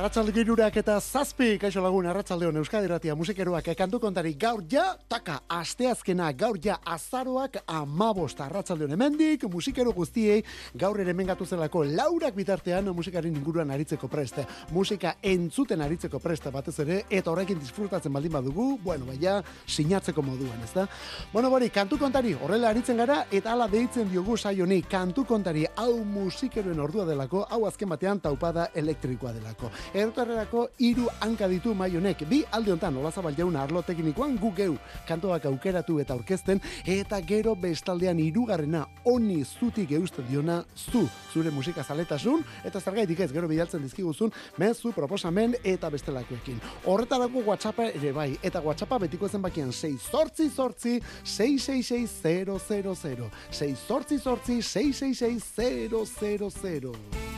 Arratxalde girurak eta zazpi, kaixo lagun, arratxalde hon Euskadi Ratia musikeroak kantu kontari gaur ja, taka, asteazkena gaur ja azaroak amabost arratxalde hon emendik, musikero guztiei gaur ere mengatu zelako laurak bitartean musikaren inguruan aritzeko preste, musika entzuten aritzeko preste batez ere, eta horrekin disfrutatzen baldin badugu, bueno, baina sinatzeko moduan, ez da? Bueno, bori, kantu kontari, horrela aritzen gara, eta ala deitzen diogu saioni, kantu kontari, hau musikeroen ordua delako, hau azken batean taupada elektrikoa delako. Errotarrerako hiru hanka ditu mai honek. Bi alde hontan Olazabal jauna arlo teknikoan gu geu kantoak aukeratu eta aurkezten eta gero bestaldean hirugarrena honi zutik eusten diona zu zure musika zaletasun eta zergaitik ez gero bidaltzen dizkiguzun mezu proposamen eta bestelakoekin. Horretarako WhatsAppa ere bai eta WhatsAppa betiko zenbakian 6 sortzi sortzi 666 000 6 sortzi sortzi 666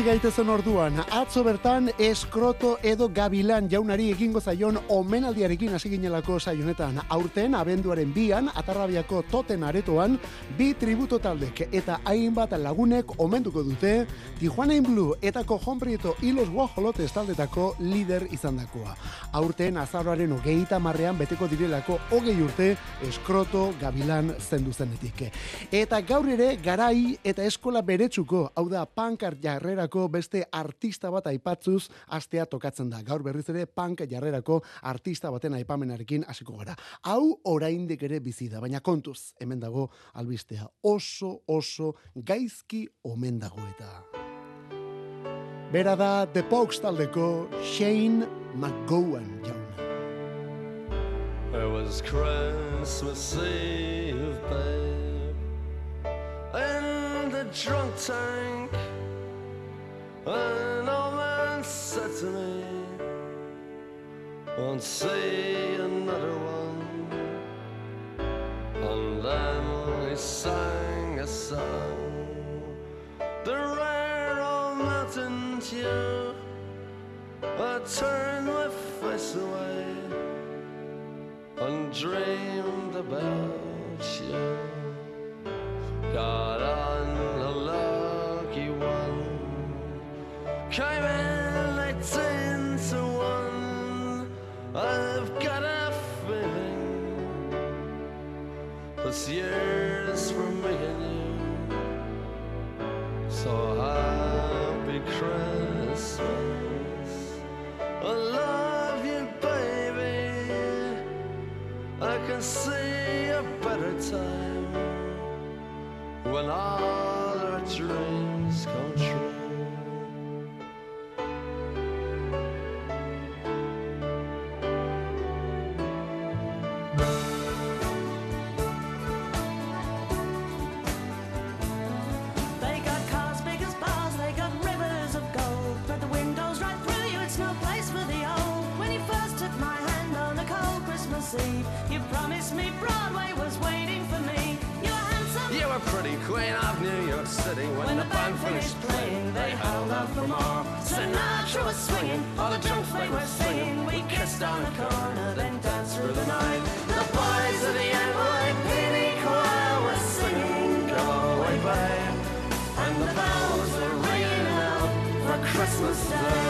Hasi gaitezen orduan, atzo bertan eskroto edo gabilan jaunari egingo zaion omenaldiarekin hasi ginelako saionetan. Aurten, abenduaren bian, atarrabiako toten aretoan, bi tributo taldek eta hainbat lagunek omenduko dute, Tijuana in Blue eta Cojon Prieto hilos guajolotes taldetako lider izan dakoa. Aurten, azarroaren ogeita marrean beteko direlako hogei urte eskroto gabilan zendu zenetik. Eta gaur ere, garai eta eskola beretsuko, hau da, pankart jarre jarrerako beste artista bat aipatzuz astea tokatzen da. Gaur berriz ere punk jarrerako artista baten aipamenarekin hasiko gara. Hau oraindik ere bizi da, baina kontuz, hemen dago albistea. Oso oso gaizki omen dago eta. Bera da The Pogues taldeko Shane McGowan jauna. It was Christmas Eve, babe In the drunk tank An old man said to me, Won't see another one. And then he sang a song, the rare old mountain tune. I turned my face away and dreamed about you. Got when all our dreams come true. Sinatra was swinging, all the they were singing. We kissed on the corner, then danced through the night. The boys of the NYPD choir were singing, Go away, babe. And the bells were ringing out for Christmas Day.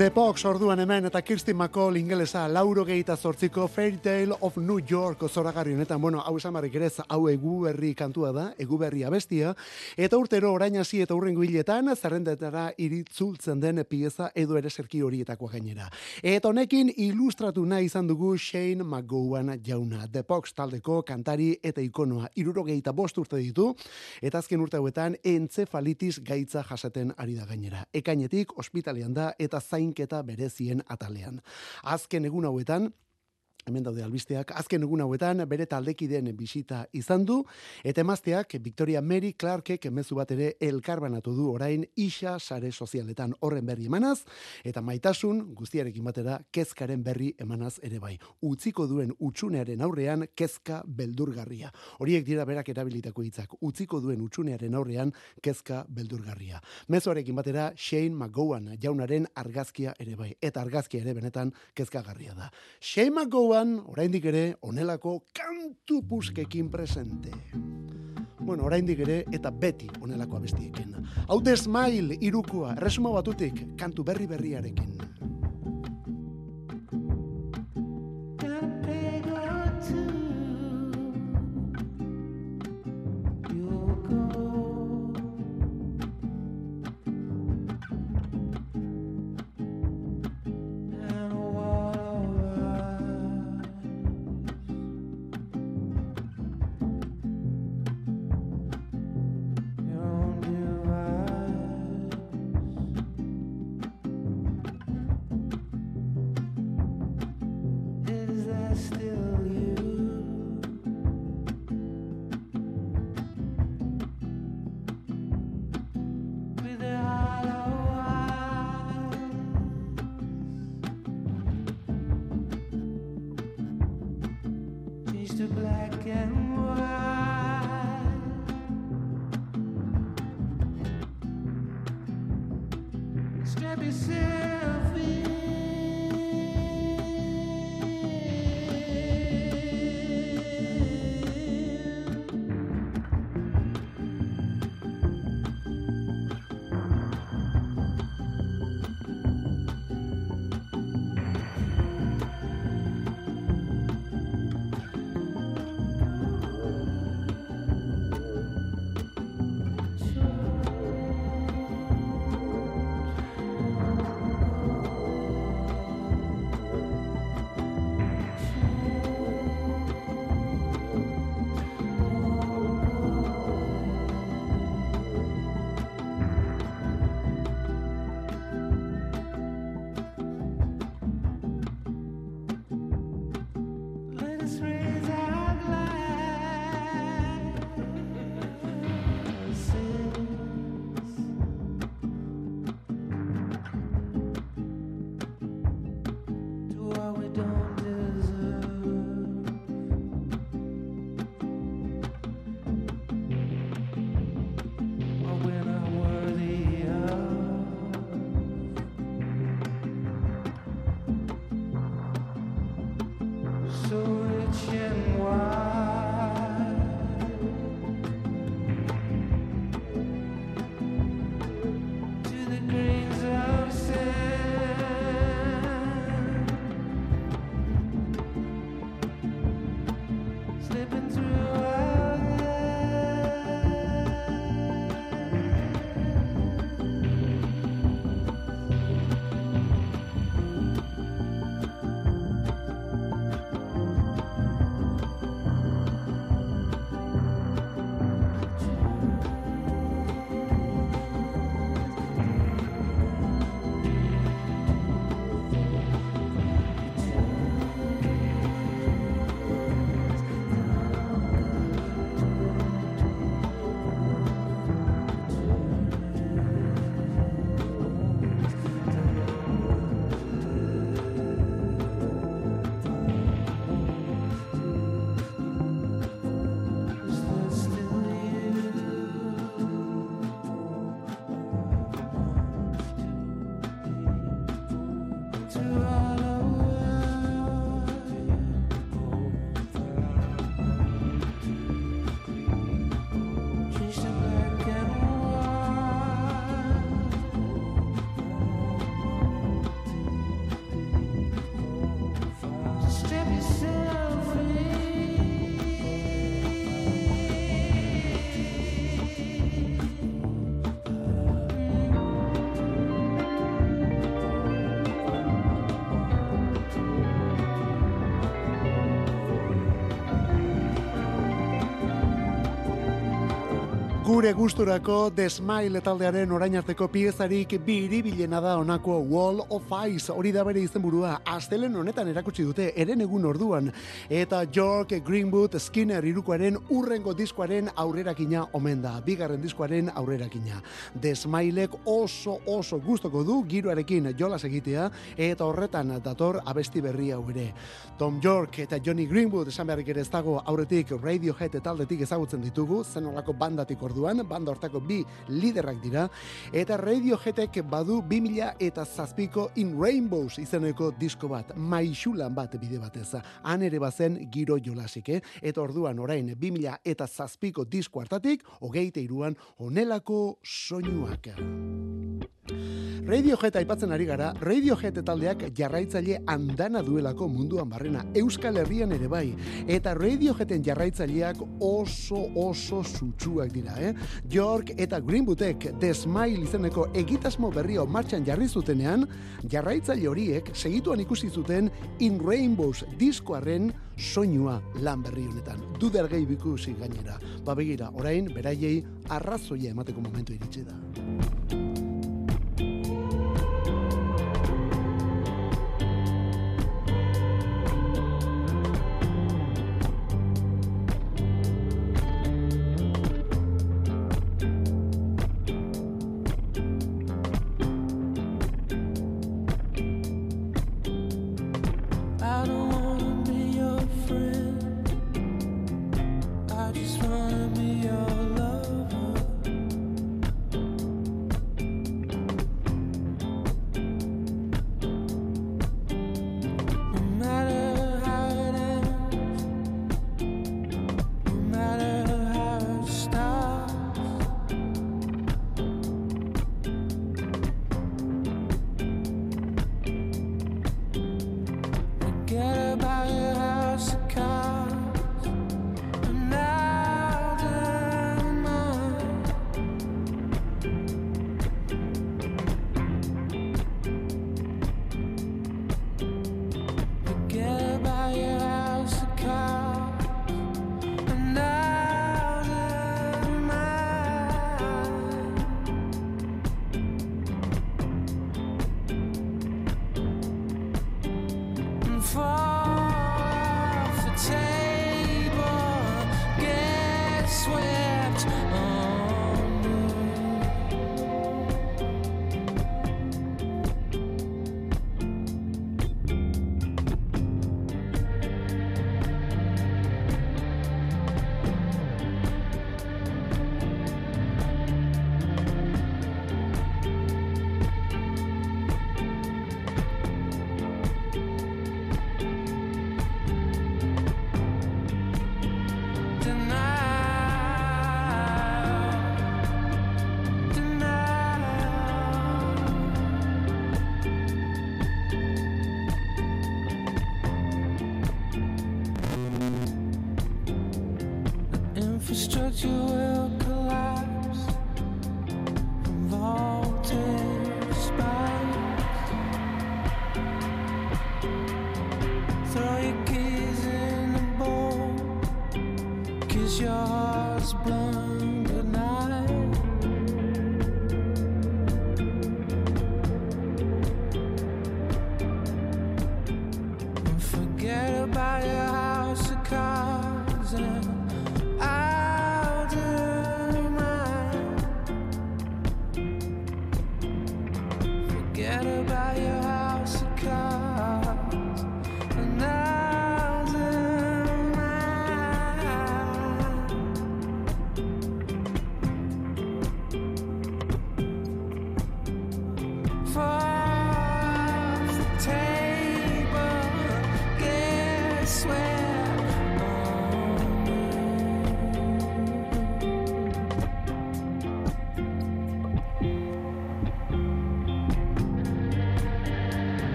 The Pox orduan hemen eta Kirsty McCall ingelesa lauro gehieta zortziko Fairy Tale of New York zoragarri honetan, bueno, hau esan barrik ere hau egu berri kantua da, egu berri abestia, eta urtero orain hasi eta urrengo hiletan zerrendetara iritzultzen den pieza edo ere serki horietakoa gainera. Eta honekin ilustratu nahi izan dugu Shane McGowan jauna, The Pox taldeko kantari eta ikonoa, iruro gehieta bost urte ditu, eta azken urte hauetan entzefalitis gaitza jasaten ari da gainera. Ekainetik, ospitalean da, eta zain zainketa berezien atalean. Azken egun hauetan, hemen daude albisteak, azken egun hauetan bere taldekideen bisita izan du, eta emazteak Victoria Mary Clarkek emezu bat ere elkarbanatu du orain isa sare sozialetan horren berri emanaz, eta maitasun guztiarekin batera kezkaren berri emanaz ere bai. Utziko duen utxunearen aurrean kezka beldurgarria. Horiek dira berak erabilitako hitzak. Utziko duen utxunearen aurrean kezka beldurgarria. Mezuarekin batera Shane McGowan jaunaren argazkia ere bai. Eta argazkia ere benetan kezkagarria da. Shane McGowan oraindik ere, onelako kantu puskekin presente. Bueno, oraindik ere, eta beti onelako abestiekin. Hau desmail, irukua, resuma batutik, kantu berri berriarekin. Gure gusturako The Smile taldearen orain arteko piezarik biribilena da onako Wall of Ice. Hori da bere izenburua. Astelen honetan erakutsi dute eren egun orduan. Eta York Greenwood Skinner irukoaren urrengo diskoaren aurrerakina omen da. Bigarren diskoaren aurrerakina The Smilek oso oso gustoko du giroarekin jolas egitea eta horretan dator abesti berri hau ere. Tom York eta Johnny Greenwood esan beharrik ere ez dago aurretik Radiohead taldetik ezagutzen ditugu, zen olako bandatik orduan, banda hortako bi liderrak dira, eta Radioheadek badu 2000 eta zazpiko In Rainbows izeneko disko bat, maixulan bat bide batez. Han ere bazen giro jolasik, eh? eta orduan orain 2000 eta zazpiko disko hartatik, hogeite iruan onelako soinuak. Radiohead aipatzen ari gara, Radiohead taldeak jarraitzaile andana duelako munduan barrena, Euskal Herrian ere bai, eta Radioheaden jarraitzaileak oso oso sutsuak dira, eh? York eta Greenwoodek The Smile izeneko egitasmo berrio martxan jarri zutenean, jarraitzaile horiek segituan ikusi zuten In Rainbows diskoaren soinua lan berri honetan. Duder gehi bikusi gainera. Ba begira, orain beraiei arrazoia emateko momentu iritsi da.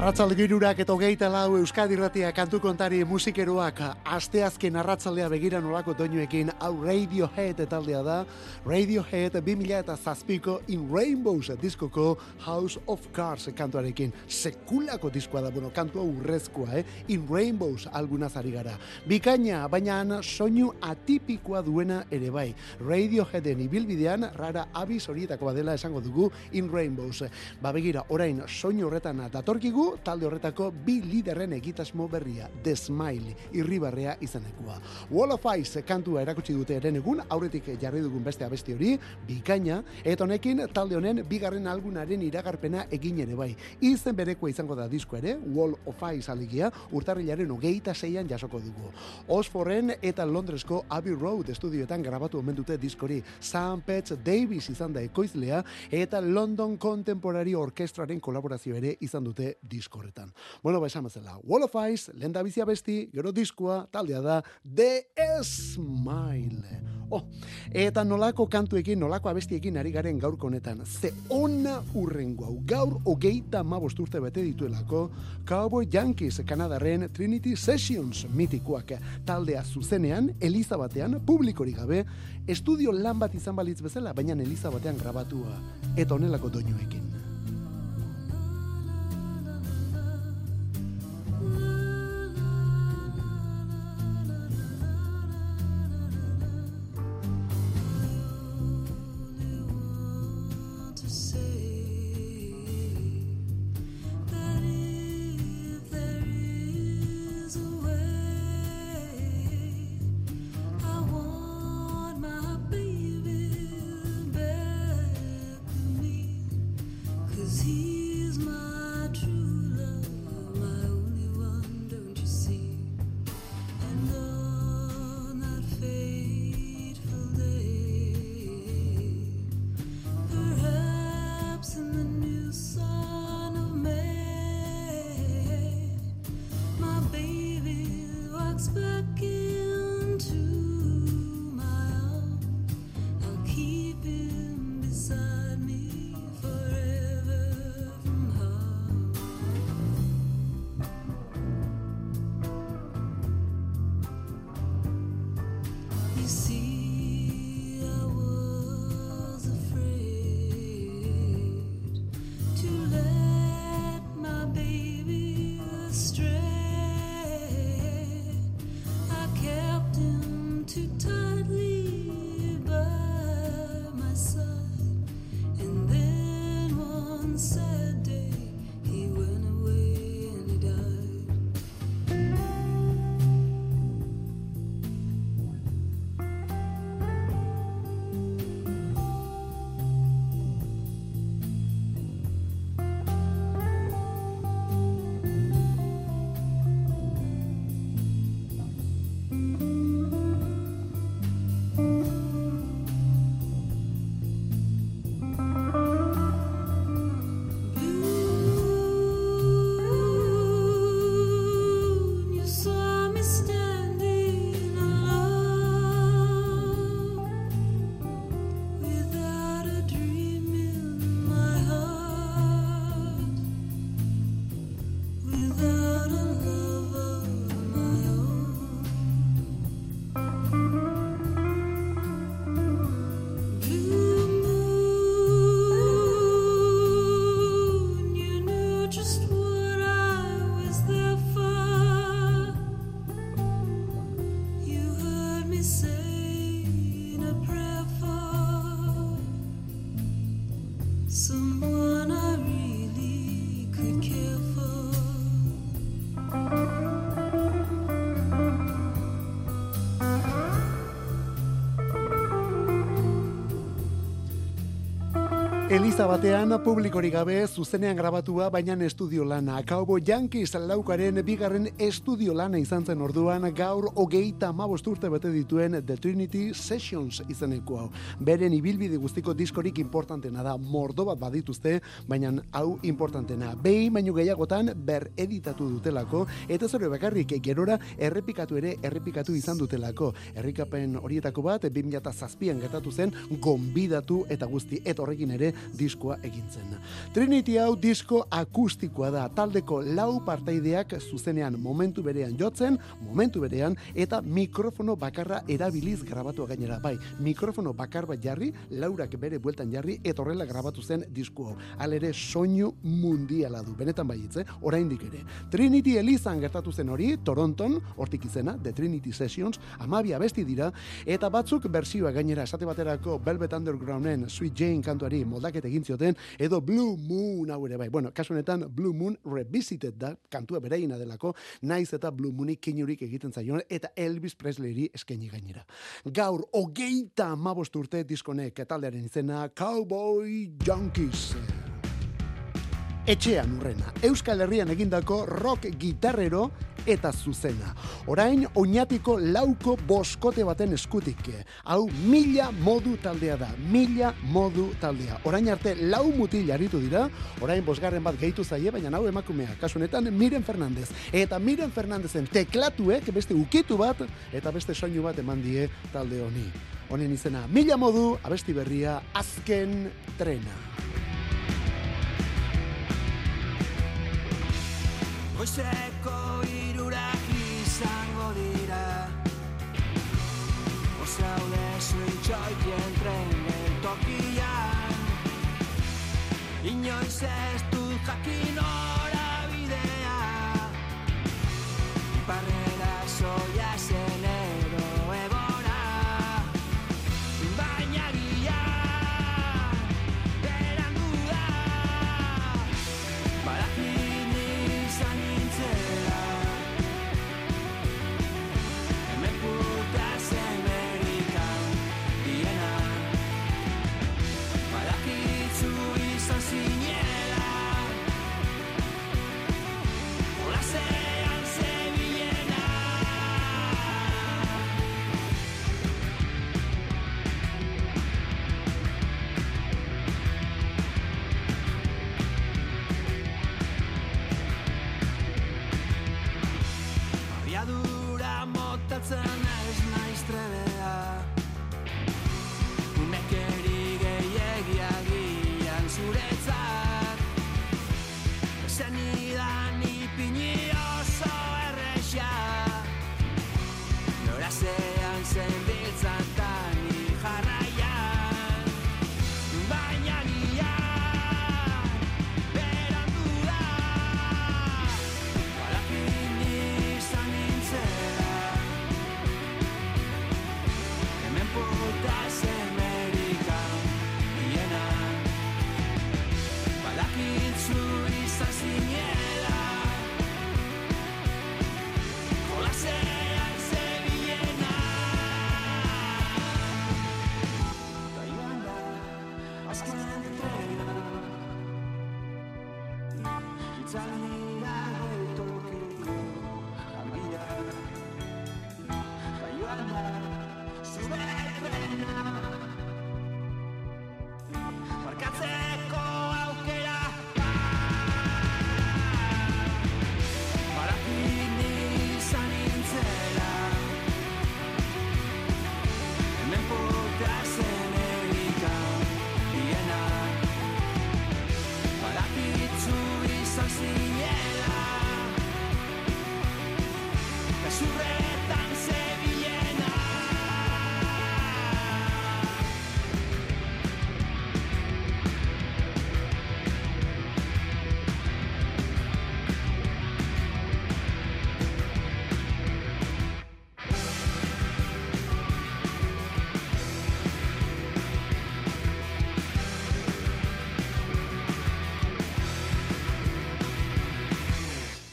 Arratzalde girurak eta hogeita lau Euskadi Ratia kantu kontari musikeroak asteazken arratzaldea begira nolako doinuekin hau Radiohead taldea da Radiohead 2000 eta zazpiko In Rainbows diskoko House of Cards kantuarekin sekulako diskoa da, bueno, kantua urrezkoa, eh? In Rainbows algunaz ari gara. Bikaina, baina soinu atipikoa duena ere bai. Radioheaden ibilbidean rara abiz horietako badela esango dugu In Rainbows. Ba begira, orain soinu horretan datorkigu talde horretako bi liderren egitasmo berria, The Smile, irribarrea izanekoa. Wall of Ice kantua erakutsi dute eren egun, aurretik jarri dugun beste abesti hori, bikaina, eta honekin talde honen bigarren algunaren iragarpena egin ere bai. Izen berekoa izango da disko ere, Wall of Ice aligia, urtarrilaren hogeita zeian jasoko dugu. Osforren eta Londresko Abbey Road estudioetan grabatu omen dute diskori. Sam Petz Davis izan da ekoizlea, eta London Contemporary Orkestraren kolaborazio ere izan dute diskorretan. Bueno, ba, esan bezala, Wall of Ice, lenda bizia besti, gero diskoa, taldea da, The Smile. Oh, eta nolako kantuekin, nolako abestiekin ari garen gaurko honetan. Ze ona urrengo hau. Gaur hogeita mabost urte bete dituelako Cowboy Yankees Kanadarren Trinity Sessions mitikoak taldea zuzenean, Eliza batean, publikorik gabe, estudio lan bat izan balitz bezala, baina Eliza batean grabatua. Eta honelako doinuekin. Eliza batean publikorik gabe zuzenean grabatua baina estudio lana. Cowboy Yankees laukaren bigarren estudio lana izan zen orduan gaur hogeita mabost urte bete dituen The Trinity Sessions izeneko hau. Beren ibilbide guztiko diskorik importantena da. Mordo bat badituzte, baina hau importantena. Behi baino gehiagotan ber editatu dutelako eta zure bakarrik gerora errepikatu ere errepikatu izan dutelako. Errikapen horietako bat 2007an gertatu zen gonbidatu eta guzti eta horrekin ere diskoa egintzen. Trinity hau disko akustikoa da, taldeko lau partaideak zuzenean momentu berean jotzen, momentu berean, eta mikrofono bakarra erabiliz grabatu gainera. Bai, mikrofono bakar bat jarri, laurak bere bueltan jarri, eta horrela grabatu zen disko hau. Alere soinu mundiala du, benetan baietze, eh? oraindik ere. Trinity Elizan gertatu zen hori, Toronton, hortik izena, The Trinity Sessions, amabia besti dira, eta batzuk berzioa gainera, esate baterako Velvet Undergrounden Sweet Jane kantuari moldaket egin zioten, edo Blue Moon hau ere bai. Bueno, kasu honetan Blue Moon Revisited da, kantua bereina delako, naiz eta Blue Moonik kinurik egiten zaion, eta Elvis Presleyri eskaini gainera. Gaur, hogeita amabost urte diskonek taldearen izena Cowboy Junkies. Etxean urrena, Euskal Herrian egindako rock gitarrero eta zuzena. Orain, oinatiko lauko boskote baten eskutik. Hau, mila modu taldea da, mila modu taldea. Orain arte, lau mutil aritu dira, orain bosgarren bat gehitu zaie, baina hau emakumea, kasunetan Miren Fernandez. Eta Miren Fernandezen teklatuek beste ukitu bat, eta beste soinu bat eman die talde honi. Honen izena, mila modu, abesti berria, azken trena. Goizeko Ozaude zuitxoitien tren tokian Inoiz ez du jakin ora bidea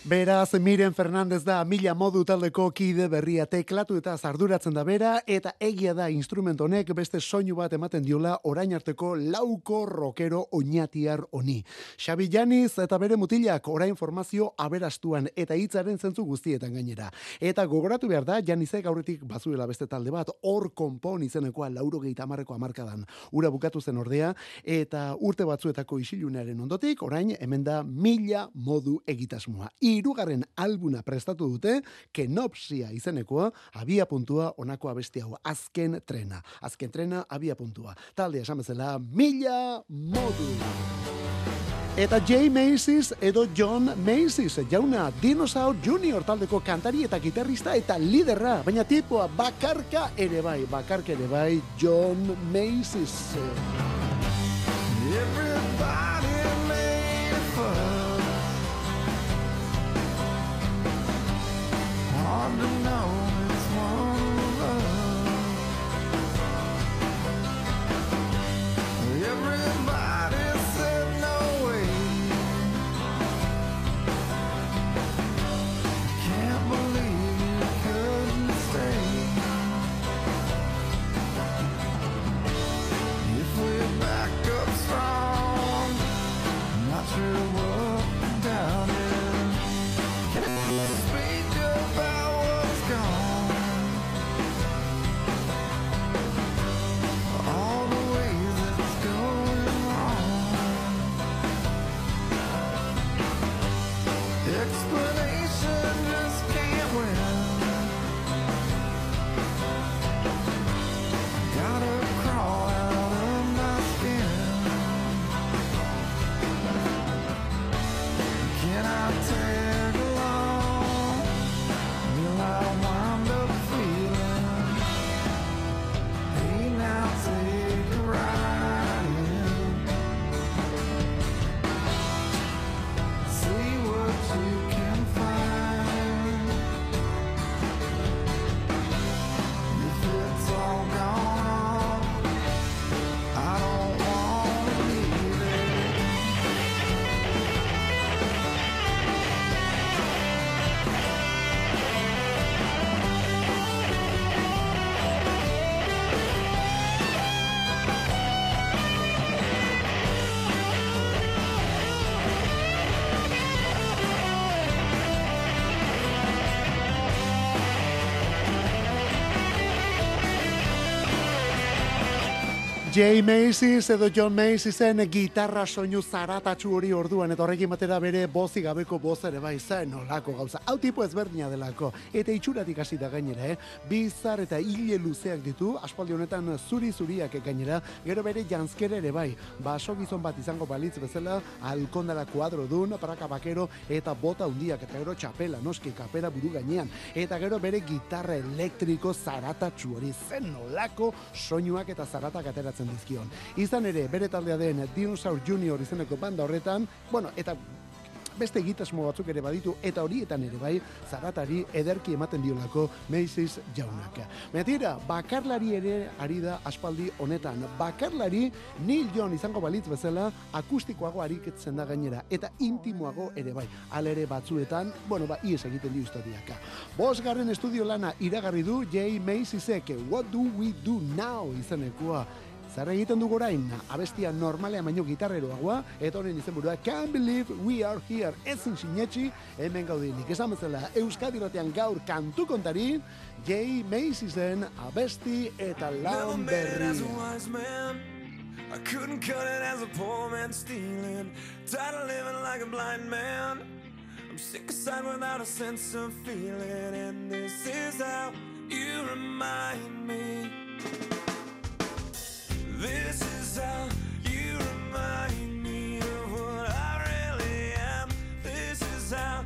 Beraz, Miren Fernandez da mila modu taldeko kide berria teklatu eta zarduratzen da bera, eta egia da instrument honek beste soinu bat ematen diola orain arteko lauko rokero oinatiar honi. Xabi Janiz eta bere mutilak orain formazio aberastuan eta hitzaren zentzu guztietan gainera. Eta gogoratu behar da, Janizek aurretik bazuela beste talde bat, hor konpon izenekoa lauro gehi tamarreko amarkadan. Ura bukatu zen ordea, eta urte batzuetako isilunaren ondotik, orain hemen da mila modu egitasmoa. Irugarren albuna prestatu dute, kenopsia izenekoa, abia puntua onako abesti hau, azken trena. Azken trena, abia puntua. Talde esan bezala, mila modu. Eta Jay Macy's edo John Macy's, jauna Dinosaur Junior taldeko kantari eta gitarrista eta liderra, baina tipoa bakarka ere bai, bakarka ere bai John Macy's. Hard to know Jay Macy's edo John Macy'sen gitarra soinu zaratatsu hori orduan eta horrekin batera bere bozi gabeko boz ere bai zen nolako gauza. Hau tipo ezberdina delako eta itxuratik hasi da gainera, eh? Bizar eta hile luzeak ditu, aspaldi honetan zuri zuriak gainera, gero bere janskere ere bai. Baso gizon bat izango balitz bezala, alkondara kuadro dun, praka bakero eta bota hundiak eta gero txapela, noski kapera buru gainean. Eta gero bere gitarra elektriko zaratatsu hori zen nolako soinuak eta zaratak ateratzen dizkion. Izan ere, bere taldea den Dinosaur Junior izeneko banda horretan, bueno, eta beste egitasmo batzuk ere baditu eta horietan ere bai zaratari ederki ematen diolako Macy's jaunak. Metira, bakarlari ere ari da aspaldi honetan. Bakarlari Neil John izango balitz bezala akustikoago ariketzen da gainera eta intimoago ere bai. Hala ere batzuetan, bueno, ba, ies egiten dio historiaka. Bosgarren estudio lana iragarri du Jay Macy'sek What Do We Do Now izenekoa. Zer egiten dugu orain, abestia normalean baino gitarreroagoa, eta honen izenburua Can't Believe We Are Here, ezin sinetxi, hemen gaudinik. Esan bezala, Euskadi ratean gaur kantu kontari, Jay Macy'sen abesti eta lan man. I couldn't cut it as a poor man stealing. Tired of living like a blind man. I'm sick aside without a sense of feeling. And this is how you remind me. This is how you remind me of what I really am. This is how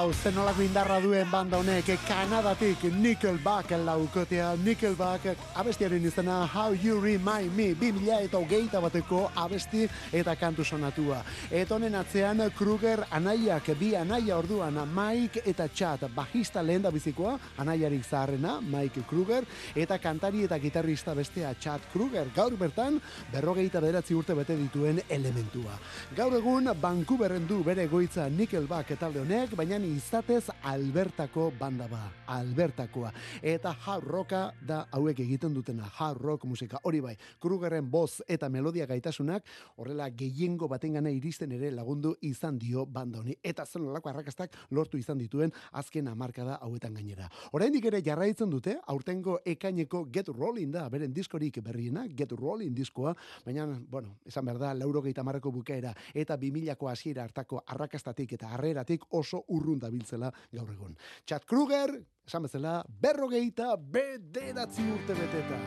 Wow, zen nolako indarra duen banda honek, Kanadatik Nickelback laukotea, Nickelback abestiaren izena How You Remind Me, 2000 eta hogeita bateko abesti eta kantu sonatua. Eta honen atzean Kruger anaiak, bi anaia orduan, Mike eta Chad, bajista lehen da bizikoa, anaiarik zaharrena, Mike Kruger, eta kantari eta gitarrista bestea Chad Kruger, gaur bertan, berrogeita beratzi urte bete dituen elementua. Gaur egun, Vancouveren du bere goitza Nickelback talde honek, baina izatez Albertako banda ba, Albertakoa. Eta hard rocka da hauek egiten dutena, hard rock musika. Hori bai, Krugerren boz eta melodia gaitasunak horrela gehiengo batengana iristen ere lagundu izan dio banda honi. Eta zen nolako arrakastak lortu izan dituen azken hamarkada hauetan gainera. Oraindik ere jarraitzen dute, aurtengo ekaineko Get Rolling da, beren diskorik berriena, Get Rolling diskoa, baina, bueno, esan behar da, lauro marreko bukaera eta 2000ko hasiera hartako arrakastatik eta harreratik oso urrun dabiltzela gaur egun. Chad Kruger, esan bezala, berrogeita bederatzi urte beteta.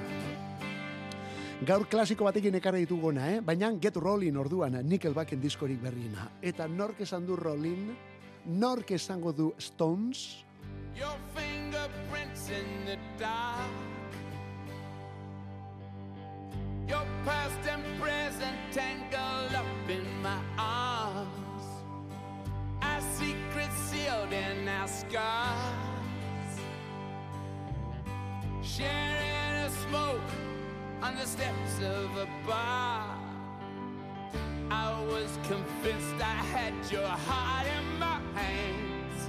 Gaur klasiko batekin ekarri dituguna, eh? baina Get Rolling orduan Nickelbacken diskorik berriena. Eta nork esan du Rolling, nork esango du Stones, Your fingerprints in the dark. Your past and present tangled up in my arms. In our scars. Sharing a smoke on the steps of a bar. I was convinced I had your heart in my hands.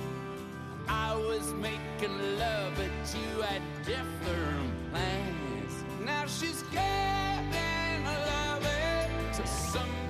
I was making love, but you had different plans. Now she's getting loving to somebody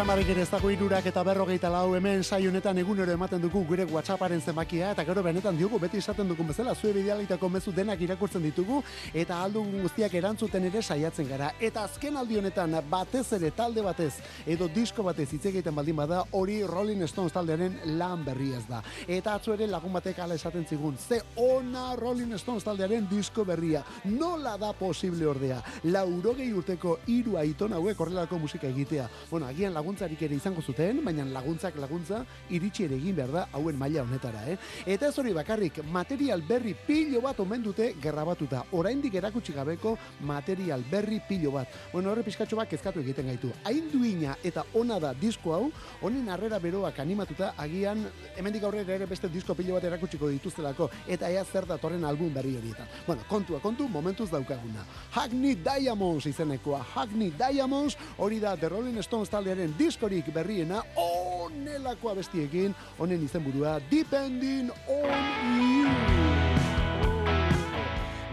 esan ere ez dago irurak eta berrogeita lau hemen saionetan egunero ematen dugu gure WhatsApparen zenbakia eta gero benetan diogu beti esaten dugun bezala zue bidealitako mezu denak irakurtzen ditugu eta aldu guztiak erantzuten ere saiatzen gara. Eta azken aldi honetan batez ere talde batez edo disko batez hitz egiten baldin bada hori Rolling Stones taldearen lan berri ez da. Eta atzo ere lagun batek ala esaten zigun ze ona Rolling Stones taldearen disko berria. Nola da posible ordea? Laurogei urteko hiru aiton hauek horrelako musika egitea. Bueno, agian laguntzarik ere izango zuten, baina laguntzak laguntza iritsi ere egin behar da hauen maila honetara, eh? Eta ez hori bakarrik, material berri pilo bat omen dute gerrabatuta. Oraindik erakutsi gabeko material berri pilo bat. Bueno, horre pizkatxo bat kezkatu egiten gaitu. Hain duina eta ona da disko hau, honen harrera beroak animatuta, agian hemendik aurrera ere beste disko pilo bat erakutsiko dituztelako, eta ea zer datorren album berri horietan. Bueno, kontua, kontu, momentuz daukaguna. Hackney Diamonds izenekoa, Hackney Diamonds, hori da The Rolling Stones taldearen diskorik berriena, onelako abestiekin, honen izenburua, Depending on You.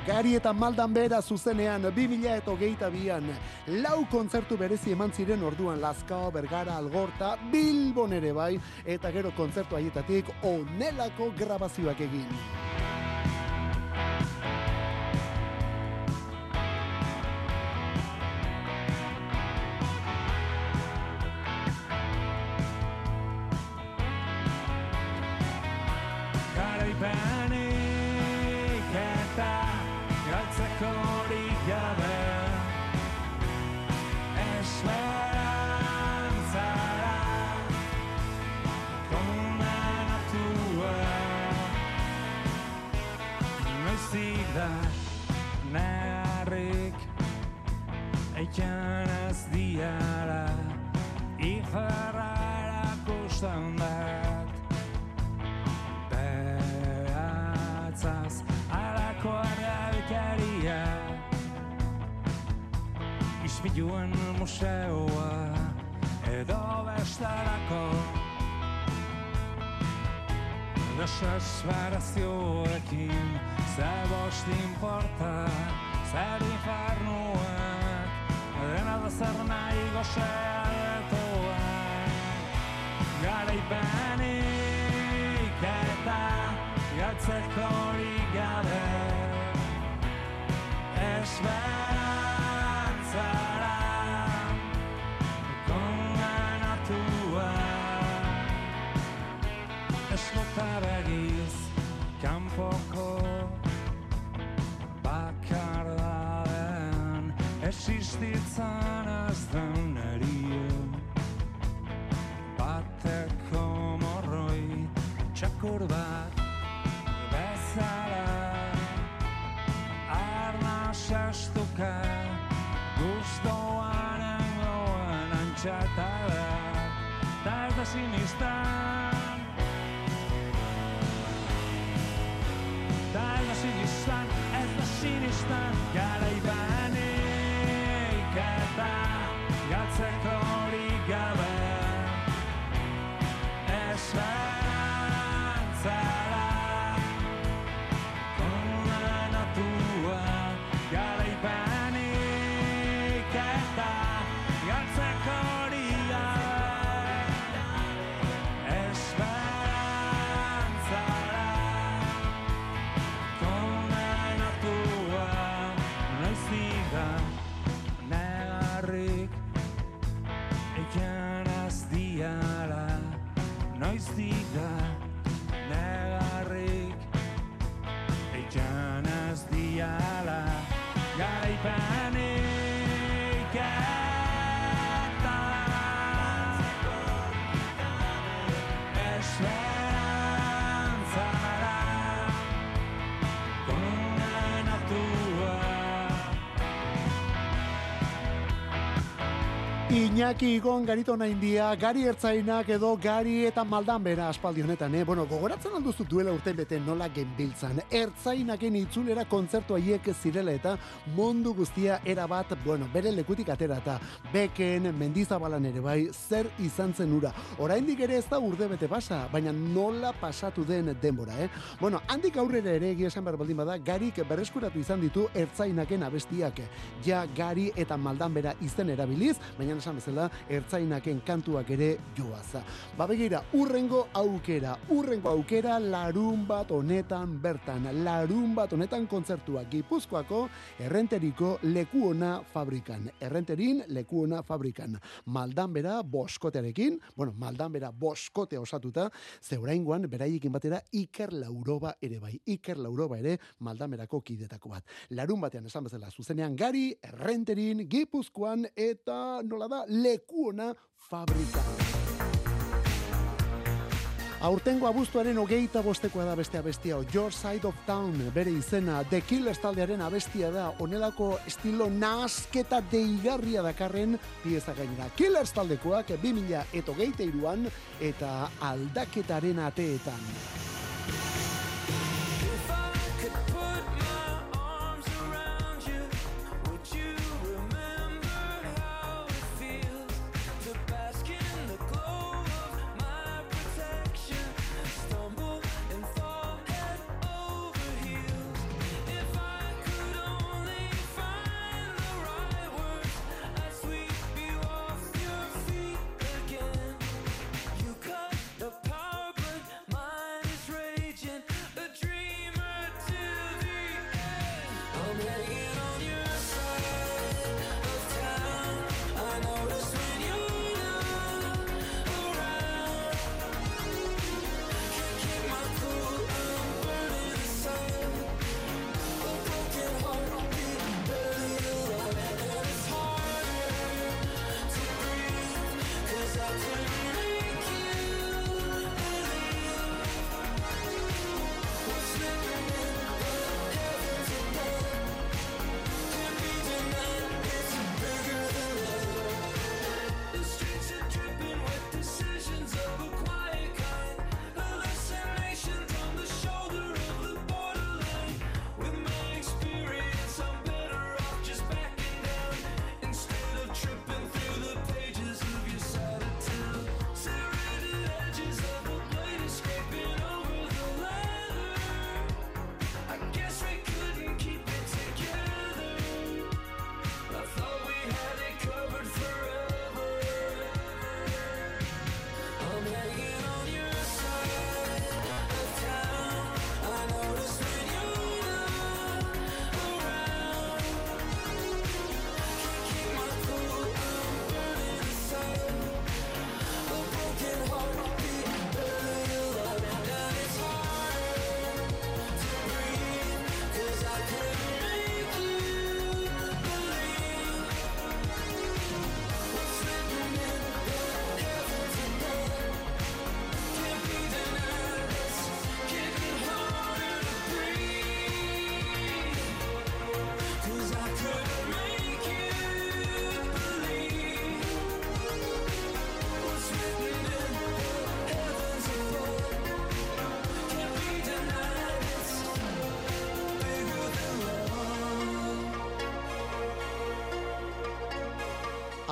Gari eta maldan bera zuzenean 2000 eta hogeita bian lau kontzertu berezi eman ziren orduan Lazkao, Bergara, Algorta, Bilbon ere bai eta gero kontzertu haietatik onelako grabazioak egin. Ez diara Iferra erakusten dut Behatzaz alako erabikaria Ispiluen museoa edo bestelako Desesperazioekin ze bost inporta zer infernuak dena da zer nahi gozeatoak garaipenik eta galtzeko horik gabe esperantzara existitzen ez den erio bateko morroi txakur bat bezala arna sestuka guztoan engoen antxatada da ez da sinistan da ez da sinistan ez da sinistan garaibanik Iñaki Igon garitona india, gari ertzainak edo gari eta maldan bera aspaldi honetan, eh? Bueno, gogoratzen alduzu duela urte bete nola genbiltzan. Ertzainaken itzulera kontzertu haiek zirela eta mundu guztia erabat, bueno, bere lekutik atera eta beken, mendizabalan ere bai, zer izan zen ura. Oraindik ere ez da urde bete pasa, baina nola pasatu den denbora, eh? Bueno, handik aurrera ere egia esan behar baldin bada, garik berreskuratu izan ditu ertzainaken abestiak. Ja, gari eta maldan bera izen erabiliz, baina esan bezala, ertzainaken kantuak ere joaza. Ba begira, urrengo aukera, urrengo aukera larun bat honetan bertan, larun bat honetan kontzertua Gipuzkoako errenteriko lekuona fabrikan. Errenterin lekuona fabrikan. Maldan bera boskotearekin, bueno, maldan bera boskotea osatuta, zeuraingoan beraiekin batera Iker Lauroba ere bai. Iker Lauroba ere maldamerako kidetako bat. Larun batean esan bezala zuzenean gari, errenterin, gipuzkoan eta nola da lekuona fabrika. Aurtengo abuztuaren hogeita bostekoa da bestea bestia, Your Side of Town, bere izena, The Killers taldearen abestia da, onelako estilo nasketa deigarria dakarren pieza gainera. Killers taldekoak 2000 eto geite iruan eta aldaketaren ateetan.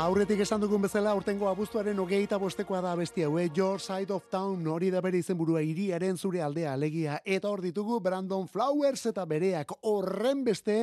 Aurretik esan dugun bezala, urtengo abuztuaren hogeita bostekoa da abesti hau, eh? Your Side of Town, hori da bere izenburua hiriaren zure aldea alegia, eta hor ditugu Brandon Flowers eta bereak horren beste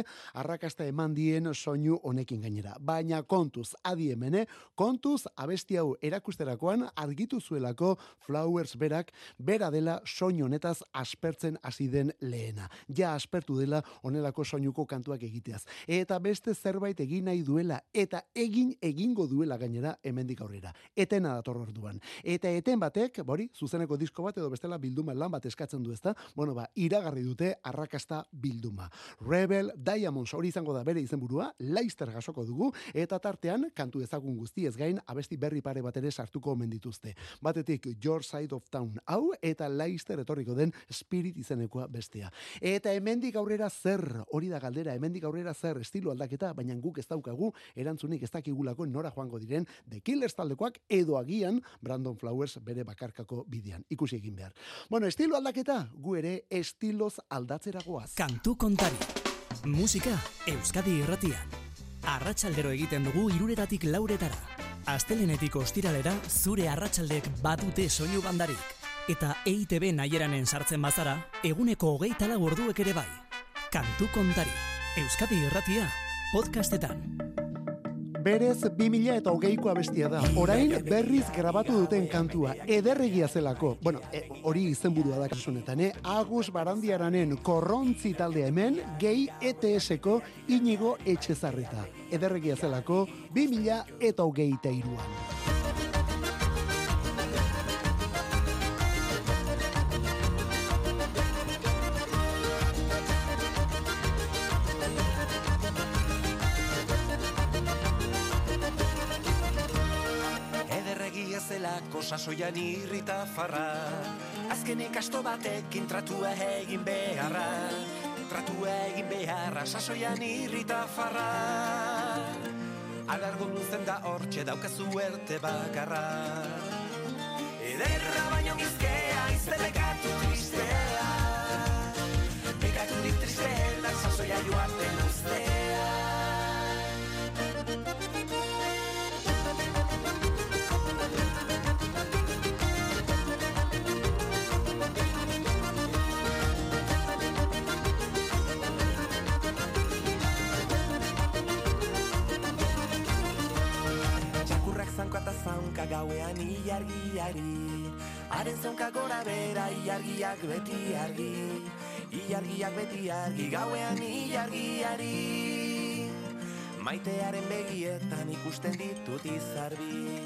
arrakasta eman dien soinu honekin gainera. Baina kontuz, adi hemen, eh? kontuz abesti hau erakusterakoan argitu zuelako Flowers berak, bera dela soinu honetaz aspertzen hasi den lehena. Ja aspertu dela honelako soinuko kantuak egiteaz. Eta beste zerbait egin nahi duela, eta egin egingo duela gainera hemendik aurrera. Etena dator orduan. Eta eten batek, bori, zuzeneko disko bat edo bestela bilduma lan bat eskatzen du ezta, bueno ba, iragarri dute arrakasta bilduma. Rebel Diamonds hori izango da bere izenburua, Leicester jasoko dugu, eta tartean, kantu ezagun guztiez gain, abesti berri pare bat ere sartuko omen dituzte. Batetik, Your Side of Town hau, eta Leicester etorriko den Spirit izenekoa bestea. Eta hemendik aurrera zer, hori da galdera, hemendik aurrera zer, estilo aldaketa, baina guk ez daukagu, erantzunik ez dakigulako nora joango diren The Killers taldekoak edo agian Brandon Flowers bere bakarkako bidean. Ikusi egin behar. Bueno, estilo aldaketa, gu ere estiloz aldatzeragoaz. Kantu kontari. Musika Euskadi irratian. Arratsaldero egiten dugu iruretatik lauretara. Astelenetik ostiralera zure arratsaldek badute soinu bandarik. Eta EITB naieranen sartzen bazara, eguneko hogeita lau orduek ere bai. Kantu kontari. Euskadi irratia, podcastetan. Berez 2000 eta hogeiko abestia da. Orain berriz grabatu duten kantua. Ederregia zelako. Bueno, e, hori izenburua da kasunetan, eh? Agus Barandiaranen korrontzi taldea hemen, gehi ETS-ko inigo etxezarreta. Ederregia zelako 2000 eta hogeita iruan. Sasoian irrita farra. Azkenik asto batekin tratua egin beharra. Tratua egin beharra sasoian irrita farra. Alargo luzen da hortxe daukazu erte bakarra. Ederra baino gizkea iztelekatu tristea. Bekatu dit tristela sasoia joaten ilargiari Haren zaunka gora bera ilargiak beti argi. Ilargiak beti argi gauean ilargiari. Maitearen begietan ikusten ditut izarbi.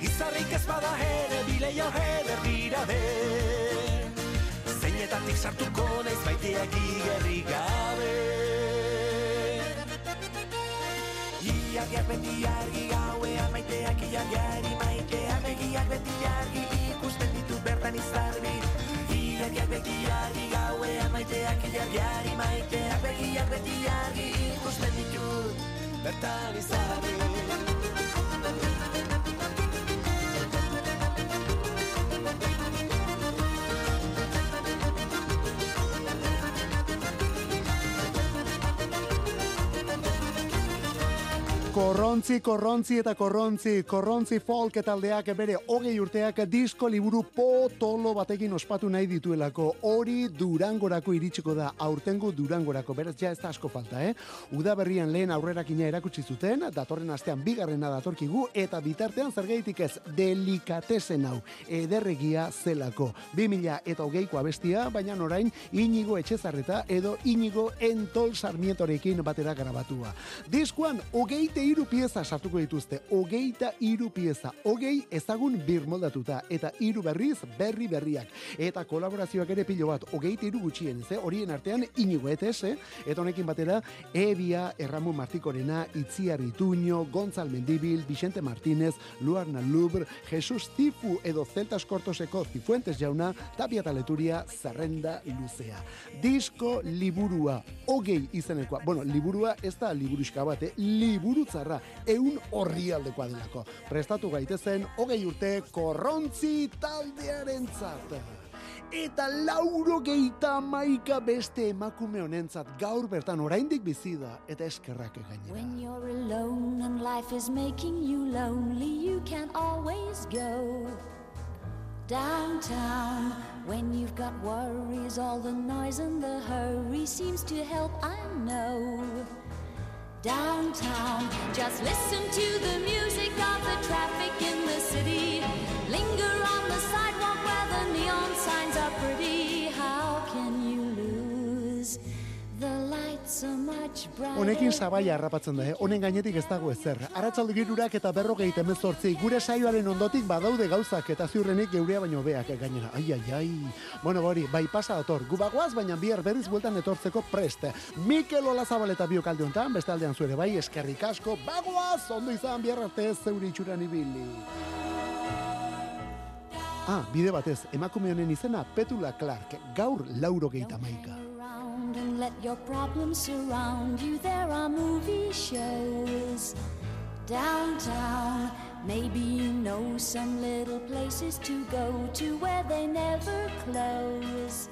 Izarrik ez bada ere bileio eder dira be. Zeinetatik sartuko naiz baiteak igerri gabe. Iargiak beti argi gauean maiteak iargiari maiteak begiak beti argi ikusten ditut bertan izarbi Iargiak beti argi gauean maiteak iargiari maiteak begiak beti argi ikusten ditut bertan izarbi Korrontzi, korrontzi eta korrontzi, korrontzi folk taldeak bere hogei urteak disko liburu potolo batekin ospatu nahi dituelako. Hori durangorako iritsiko da, aurtengo durangorako, beraz ja ez da asko falta, eh? Uda berrian lehen aurrerakina erakutsi zuten, datorren astean bigarrena datorkigu, eta bitartean zergeitik ez delikatesen hau, ederregia zelako. 2000 eta hogeiko abestia, baina orain inigo etxezarreta edo inigo entol sarmientorekin batera grabatua. Diskoan, hogeite iru pieza sartuko dituzte, hogeita iru pieza, hogei ezagun birmoldatuta, eta iru berriz berri berriak. Eta kolaborazioak ere pilo bat, hogeita iru gutxien, ze horien artean inigo ETS, eta honekin batera, Ebia, Erramu Martikorena, Itziar Ituño, Gonzal Mendibil, Vicente Martínez, Luarna Lubr, Jesus Tifu edo Celtas Kortoseko Zifuentes jauna, Tapia Taleturia, Zerrenda Luzea. Disko liburua, hogei izenekoa, bueno, liburua ez da liburuska bat, eh? Liburutzarra, eun horrialdekoa delako. Prestatu gaitezen, hogei urte, korrontzi taldearen Eta lauro geita maika beste emakume honentzat gaur bertan oraindik bizi da eta eskerrak gainera. When you're alone and life is making you lonely, you can always go downtown. When you've got worries, all the noise and the hurry seems to help, I know. Downtown, just listen to the music of the traffic in the city. Linger on the sidewalk where the neon signs are pretty. Honekin sabaia harrapatzen da, eh? honen gainetik ez dago ezer. Arratzalde girurak eta berrogei temezortzi, gure saioaren ondotik badaude gauzak eta ziurrenik geurea baino beak gainera. Ai, ai, ai. Bueno, hori, bai pasa dator. Gu bagoaz, baina bihar berriz bueltan etortzeko preste. Mikel Olazabal eta biokalde honetan, beste aldean zuere bai, eskerrik asko, bagoaz, ondo izan bihar arte zeuri itxuran ibili. Ah, bide batez, emakume honen izena Petula Clark, gaur lauro geita maika. Let your problems surround you. There are movie shows downtown. Maybe you know some little places to go to where they never close.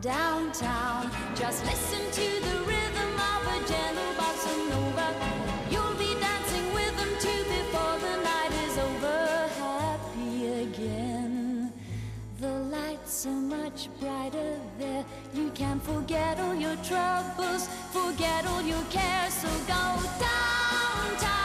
Downtown, just listen to the rhythm of a gentle bossa nova. You'll be dancing with them too before the night is over. Happy again. The lights are much brighter there. You can forget all your troubles, forget all your cares, so go downtown.